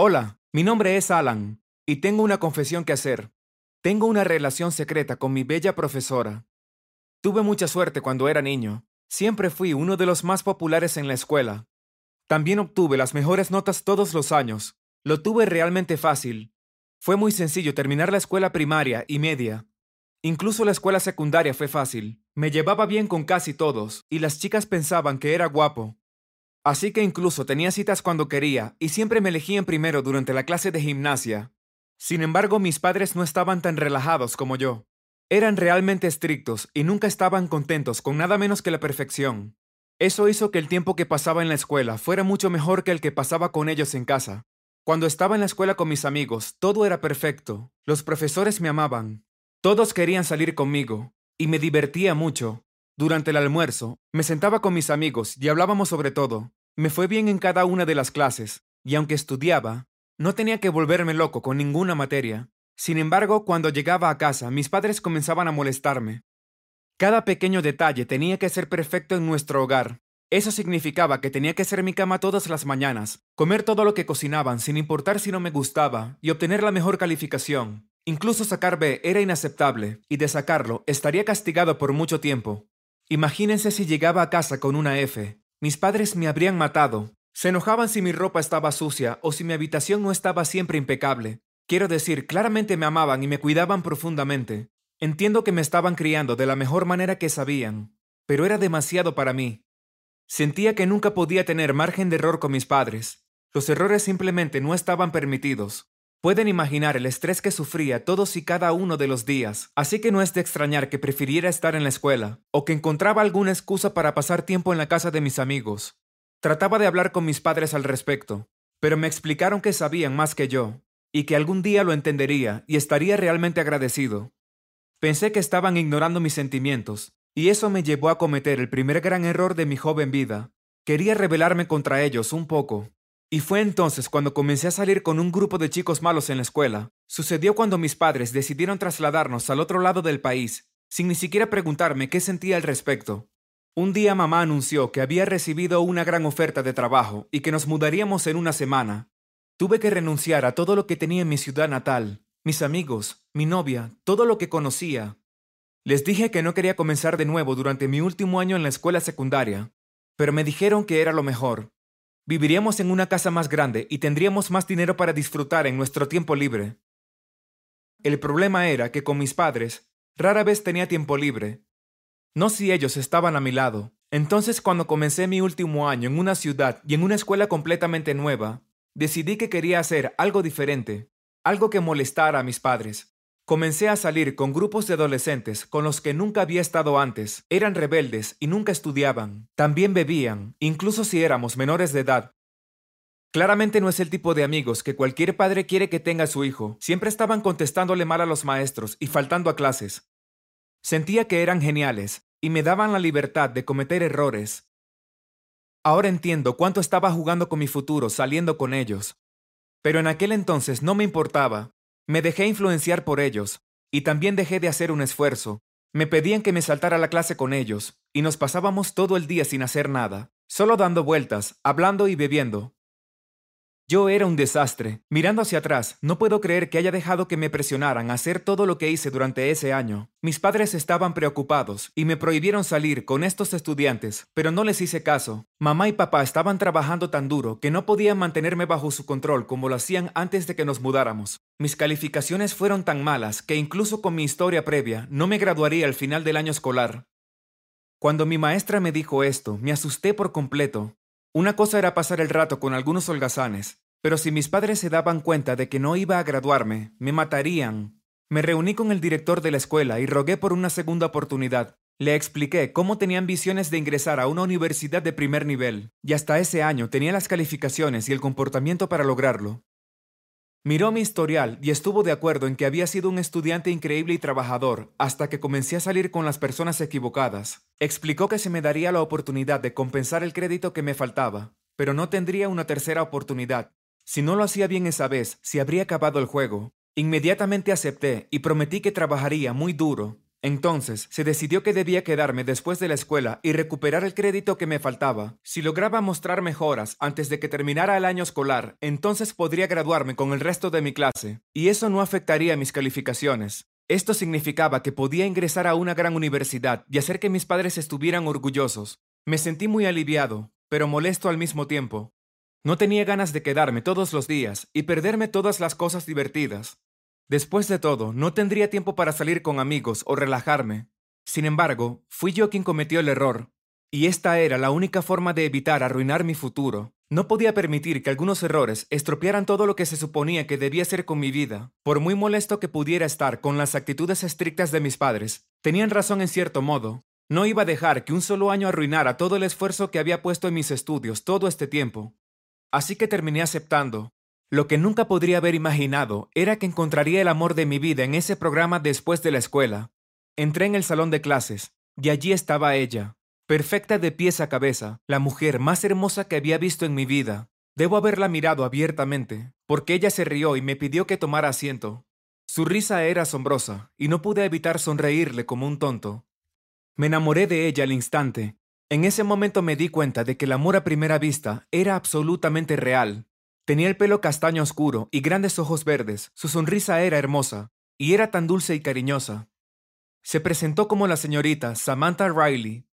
Hola, mi nombre es Alan, y tengo una confesión que hacer. Tengo una relación secreta con mi bella profesora. Tuve mucha suerte cuando era niño. Siempre fui uno de los más populares en la escuela. También obtuve las mejores notas todos los años. Lo tuve realmente fácil. Fue muy sencillo terminar la escuela primaria y media. Incluso la escuela secundaria fue fácil. Me llevaba bien con casi todos, y las chicas pensaban que era guapo. Así que incluso tenía citas cuando quería, y siempre me elegían primero durante la clase de gimnasia. Sin embargo, mis padres no estaban tan relajados como yo. Eran realmente estrictos y nunca estaban contentos con nada menos que la perfección. Eso hizo que el tiempo que pasaba en la escuela fuera mucho mejor que el que pasaba con ellos en casa. Cuando estaba en la escuela con mis amigos, todo era perfecto. Los profesores me amaban. Todos querían salir conmigo, y me divertía mucho. Durante el almuerzo, me sentaba con mis amigos y hablábamos sobre todo. Me fue bien en cada una de las clases, y aunque estudiaba, no tenía que volverme loco con ninguna materia. Sin embargo, cuando llegaba a casa, mis padres comenzaban a molestarme. Cada pequeño detalle tenía que ser perfecto en nuestro hogar. Eso significaba que tenía que hacer mi cama todas las mañanas, comer todo lo que cocinaban sin importar si no me gustaba y obtener la mejor calificación. Incluso sacar B era inaceptable, y de sacarlo estaría castigado por mucho tiempo. Imagínense si llegaba a casa con una F. Mis padres me habrían matado, se enojaban si mi ropa estaba sucia o si mi habitación no estaba siempre impecable. Quiero decir, claramente me amaban y me cuidaban profundamente. Entiendo que me estaban criando de la mejor manera que sabían, pero era demasiado para mí. Sentía que nunca podía tener margen de error con mis padres. Los errores simplemente no estaban permitidos. Pueden imaginar el estrés que sufría todos y cada uno de los días, así que no es de extrañar que prefiriera estar en la escuela, o que encontraba alguna excusa para pasar tiempo en la casa de mis amigos. Trataba de hablar con mis padres al respecto, pero me explicaron que sabían más que yo, y que algún día lo entendería y estaría realmente agradecido. Pensé que estaban ignorando mis sentimientos, y eso me llevó a cometer el primer gran error de mi joven vida. Quería rebelarme contra ellos un poco. Y fue entonces cuando comencé a salir con un grupo de chicos malos en la escuela. Sucedió cuando mis padres decidieron trasladarnos al otro lado del país, sin ni siquiera preguntarme qué sentía al respecto. Un día mamá anunció que había recibido una gran oferta de trabajo y que nos mudaríamos en una semana. Tuve que renunciar a todo lo que tenía en mi ciudad natal, mis amigos, mi novia, todo lo que conocía. Les dije que no quería comenzar de nuevo durante mi último año en la escuela secundaria, pero me dijeron que era lo mejor. Viviríamos en una casa más grande y tendríamos más dinero para disfrutar en nuestro tiempo libre. El problema era que con mis padres rara vez tenía tiempo libre, no si ellos estaban a mi lado. Entonces cuando comencé mi último año en una ciudad y en una escuela completamente nueva, decidí que quería hacer algo diferente, algo que molestara a mis padres. Comencé a salir con grupos de adolescentes con los que nunca había estado antes. Eran rebeldes y nunca estudiaban. También bebían, incluso si éramos menores de edad. Claramente no es el tipo de amigos que cualquier padre quiere que tenga su hijo. Siempre estaban contestándole mal a los maestros y faltando a clases. Sentía que eran geniales y me daban la libertad de cometer errores. Ahora entiendo cuánto estaba jugando con mi futuro saliendo con ellos. Pero en aquel entonces no me importaba. Me dejé influenciar por ellos, y también dejé de hacer un esfuerzo. Me pedían que me saltara la clase con ellos, y nos pasábamos todo el día sin hacer nada, solo dando vueltas, hablando y bebiendo. Yo era un desastre. Mirando hacia atrás, no puedo creer que haya dejado que me presionaran a hacer todo lo que hice durante ese año. Mis padres estaban preocupados y me prohibieron salir con estos estudiantes, pero no les hice caso. Mamá y papá estaban trabajando tan duro que no podían mantenerme bajo su control como lo hacían antes de que nos mudáramos. Mis calificaciones fueron tan malas que incluso con mi historia previa no me graduaría al final del año escolar. Cuando mi maestra me dijo esto, me asusté por completo. Una cosa era pasar el rato con algunos holgazanes, pero si mis padres se daban cuenta de que no iba a graduarme, me matarían. Me reuní con el director de la escuela y rogué por una segunda oportunidad. Le expliqué cómo tenía ambiciones de ingresar a una universidad de primer nivel, y hasta ese año tenía las calificaciones y el comportamiento para lograrlo. Miró mi historial y estuvo de acuerdo en que había sido un estudiante increíble y trabajador hasta que comencé a salir con las personas equivocadas. Explicó que se me daría la oportunidad de compensar el crédito que me faltaba, pero no tendría una tercera oportunidad. Si no lo hacía bien esa vez, se habría acabado el juego. Inmediatamente acepté y prometí que trabajaría muy duro. Entonces se decidió que debía quedarme después de la escuela y recuperar el crédito que me faltaba. Si lograba mostrar mejoras antes de que terminara el año escolar, entonces podría graduarme con el resto de mi clase, y eso no afectaría mis calificaciones. Esto significaba que podía ingresar a una gran universidad y hacer que mis padres estuvieran orgullosos. Me sentí muy aliviado, pero molesto al mismo tiempo. No tenía ganas de quedarme todos los días y perderme todas las cosas divertidas. Después de todo, no tendría tiempo para salir con amigos o relajarme. Sin embargo, fui yo quien cometió el error, y esta era la única forma de evitar arruinar mi futuro. No podía permitir que algunos errores estropearan todo lo que se suponía que debía ser con mi vida. Por muy molesto que pudiera estar con las actitudes estrictas de mis padres, tenían razón en cierto modo. No iba a dejar que un solo año arruinara todo el esfuerzo que había puesto en mis estudios todo este tiempo. Así que terminé aceptando, lo que nunca podría haber imaginado era que encontraría el amor de mi vida en ese programa después de la escuela. Entré en el salón de clases, y allí estaba ella, perfecta de pies a cabeza, la mujer más hermosa que había visto en mi vida. Debo haberla mirado abiertamente, porque ella se rió y me pidió que tomara asiento. Su risa era asombrosa, y no pude evitar sonreírle como un tonto. Me enamoré de ella al instante. En ese momento me di cuenta de que el amor a primera vista era absolutamente real, Tenía el pelo castaño oscuro y grandes ojos verdes. Su sonrisa era hermosa, y era tan dulce y cariñosa. Se presentó como la señorita Samantha Riley.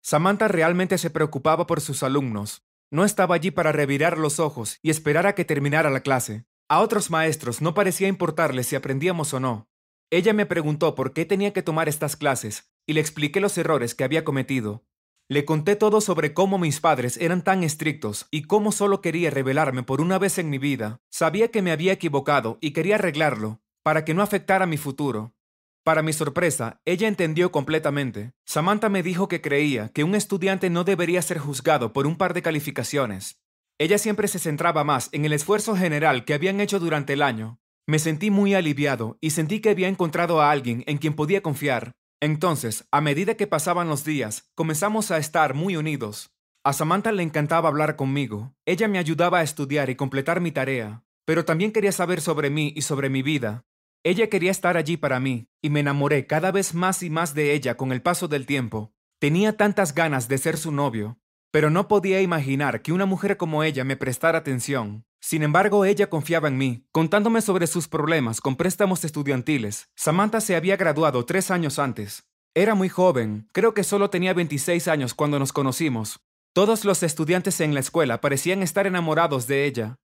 Samantha realmente se preocupaba por sus alumnos. No estaba allí para revirar los ojos y esperar a que terminara la clase. A otros maestros no parecía importarles si aprendíamos o no. Ella me preguntó por qué tenía que tomar estas clases y le expliqué los errores que había cometido. Le conté todo sobre cómo mis padres eran tan estrictos y cómo solo quería revelarme por una vez en mi vida. Sabía que me había equivocado y quería arreglarlo, para que no afectara mi futuro. Para mi sorpresa, ella entendió completamente. Samantha me dijo que creía que un estudiante no debería ser juzgado por un par de calificaciones. Ella siempre se centraba más en el esfuerzo general que habían hecho durante el año. Me sentí muy aliviado y sentí que había encontrado a alguien en quien podía confiar, entonces, a medida que pasaban los días, comenzamos a estar muy unidos. A Samantha le encantaba hablar conmigo. Ella me ayudaba a estudiar y completar mi tarea, pero también quería saber sobre mí y sobre mi vida. Ella quería estar allí para mí, y me enamoré cada vez más y más de ella con el paso del tiempo. Tenía tantas ganas de ser su novio, pero no podía imaginar que una mujer como ella me prestara atención. Sin embargo, ella confiaba en mí, contándome sobre sus problemas con préstamos estudiantiles. Samantha se había graduado tres años antes. Era muy joven, creo que solo tenía 26 años cuando nos conocimos. Todos los estudiantes en la escuela parecían estar enamorados de ella,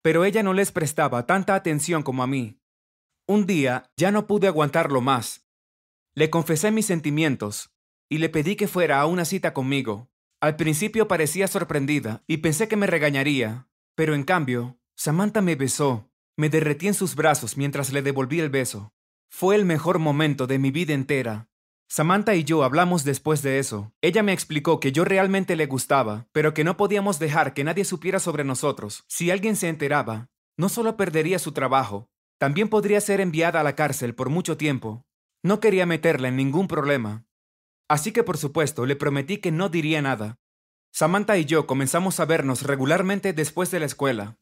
pero ella no les prestaba tanta atención como a mí. Un día ya no pude aguantarlo más. Le confesé mis sentimientos y le pedí que fuera a una cita conmigo. Al principio parecía sorprendida y pensé que me regañaría, pero en cambio, Samantha me besó. Me derretí en sus brazos mientras le devolví el beso. Fue el mejor momento de mi vida entera. Samantha y yo hablamos después de eso. Ella me explicó que yo realmente le gustaba, pero que no podíamos dejar que nadie supiera sobre nosotros. Si alguien se enteraba, no solo perdería su trabajo, también podría ser enviada a la cárcel por mucho tiempo. No quería meterla en ningún problema. Así que por supuesto le prometí que no diría nada. Samantha y yo comenzamos a vernos regularmente después de la escuela.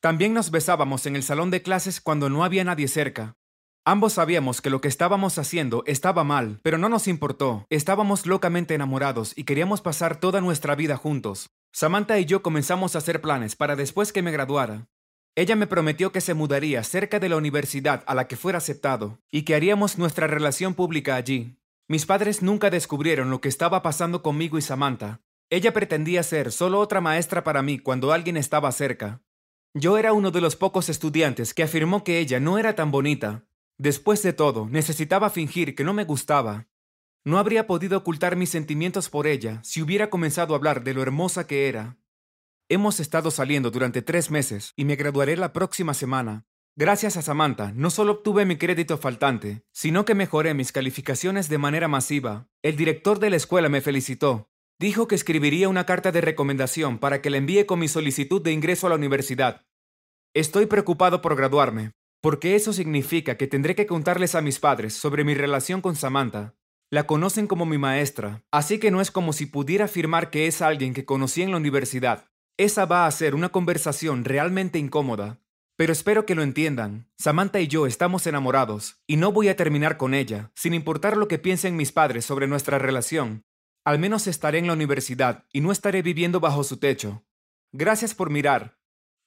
También nos besábamos en el salón de clases cuando no había nadie cerca. Ambos sabíamos que lo que estábamos haciendo estaba mal, pero no nos importó. Estábamos locamente enamorados y queríamos pasar toda nuestra vida juntos. Samantha y yo comenzamos a hacer planes para después que me graduara. Ella me prometió que se mudaría cerca de la universidad a la que fuera aceptado y que haríamos nuestra relación pública allí. Mis padres nunca descubrieron lo que estaba pasando conmigo y Samantha. Ella pretendía ser solo otra maestra para mí cuando alguien estaba cerca. Yo era uno de los pocos estudiantes que afirmó que ella no era tan bonita. Después de todo, necesitaba fingir que no me gustaba. No habría podido ocultar mis sentimientos por ella si hubiera comenzado a hablar de lo hermosa que era. Hemos estado saliendo durante tres meses y me graduaré la próxima semana. Gracias a Samantha, no solo obtuve mi crédito faltante, sino que mejoré mis calificaciones de manera masiva. El director de la escuela me felicitó. Dijo que escribiría una carta de recomendación para que la envíe con mi solicitud de ingreso a la universidad. Estoy preocupado por graduarme, porque eso significa que tendré que contarles a mis padres sobre mi relación con Samantha. La conocen como mi maestra, así que no es como si pudiera afirmar que es alguien que conocí en la universidad. Esa va a ser una conversación realmente incómoda. Pero espero que lo entiendan. Samantha y yo estamos enamorados, y no voy a terminar con ella, sin importar lo que piensen mis padres sobre nuestra relación. Al menos estaré en la universidad y no estaré viviendo bajo su techo. Gracias por mirar.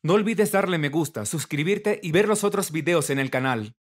No olvides darle me gusta, suscribirte y ver los otros videos en el canal.